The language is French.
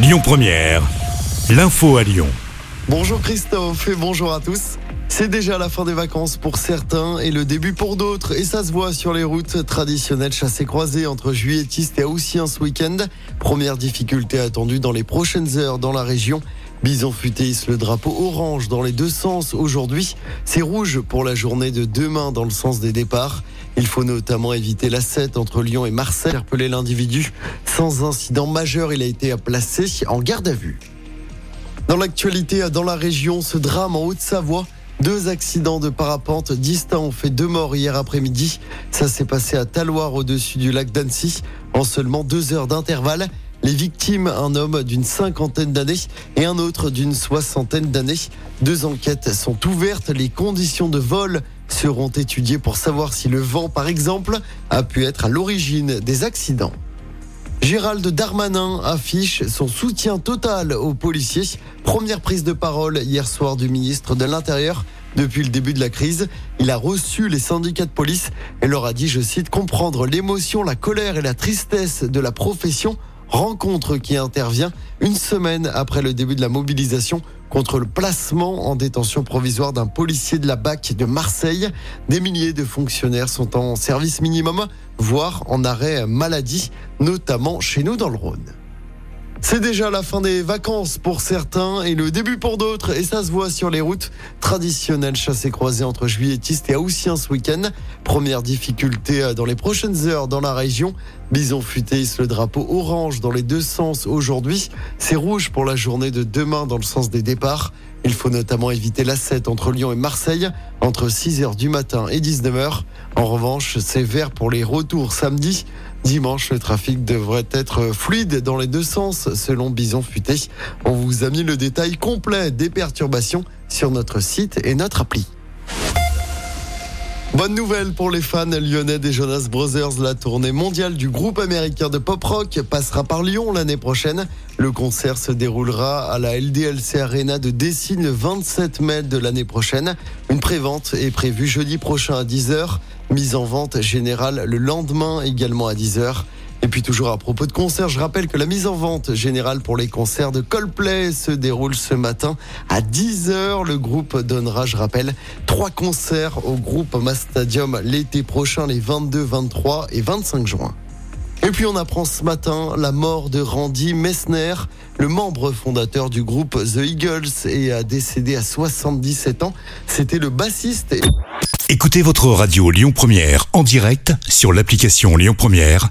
Lyon Première, l'info à Lyon. Bonjour Christophe et bonjour à tous. C'est déjà la fin des vacances pour certains et le début pour d'autres et ça se voit sur les routes traditionnelles chassées-croisées entre juilletistes et haussiens ce week-end. Première difficulté attendue dans les prochaines heures dans la région. Bison futé le drapeau orange dans les deux sens aujourd'hui. C'est rouge pour la journée de demain dans le sens des départs. Il faut notamment éviter la 7 entre Lyon et Marseille. Interpellé l'individu sans incident majeur, il a été placé en garde à vue. Dans l'actualité, dans la région, ce drame en Haute-Savoie. Deux accidents de parapente distincts ont fait deux morts hier après-midi. Ça s'est passé à Taloir au-dessus du lac d'Annecy en seulement deux heures d'intervalle. Les victimes, un homme d'une cinquantaine d'années et un autre d'une soixantaine d'années. Deux enquêtes sont ouvertes. Les conditions de vol seront étudiées pour savoir si le vent, par exemple, a pu être à l'origine des accidents. Gérald Darmanin affiche son soutien total aux policiers. Première prise de parole hier soir du ministre de l'Intérieur. Depuis le début de la crise, il a reçu les syndicats de police et leur a dit, je cite, comprendre l'émotion, la colère et la tristesse de la profession rencontre qui intervient une semaine après le début de la mobilisation contre le placement en détention provisoire d'un policier de la BAC de Marseille. Des milliers de fonctionnaires sont en service minimum, voire en arrêt maladie, notamment chez nous dans le Rhône. C'est déjà la fin des vacances pour certains et le début pour d'autres et ça se voit sur les routes traditionnelles chassées croisées entre juilletistes et haussiens ce week-end. Première difficulté dans les prochaines heures dans la région. Bison futé le drapeau orange dans les deux sens aujourd'hui. C'est rouge pour la journée de demain dans le sens des départs. Il faut notamment éviter la 7 entre Lyon et Marseille entre 6h du matin et 19h. En revanche, c'est vert pour les retours samedi. Dimanche, le trafic devrait être fluide dans les deux sens selon Bison Futé. On vous a mis le détail complet des perturbations sur notre site et notre appli. Bonne nouvelle pour les fans lyonnais des Jonas Brothers. La tournée mondiale du groupe américain de pop rock passera par Lyon l'année prochaine. Le concert se déroulera à la LDLC Arena de Dessine le 27 mai de l'année prochaine. Une prévente est prévue jeudi prochain à 10h. Mise en vente générale le lendemain également à 10h. Puis toujours à propos de concerts, je rappelle que la mise en vente générale pour les concerts de Coldplay se déroule ce matin à 10h. Le groupe donnera, je rappelle, trois concerts au groupe Stadium l'été prochain, les 22, 23 et 25 juin. Et puis on apprend ce matin la mort de Randy Messner, le membre fondateur du groupe The Eagles et a décédé à 77 ans. C'était le bassiste. Écoutez votre radio Lyon Première en direct sur l'application Lyon Première,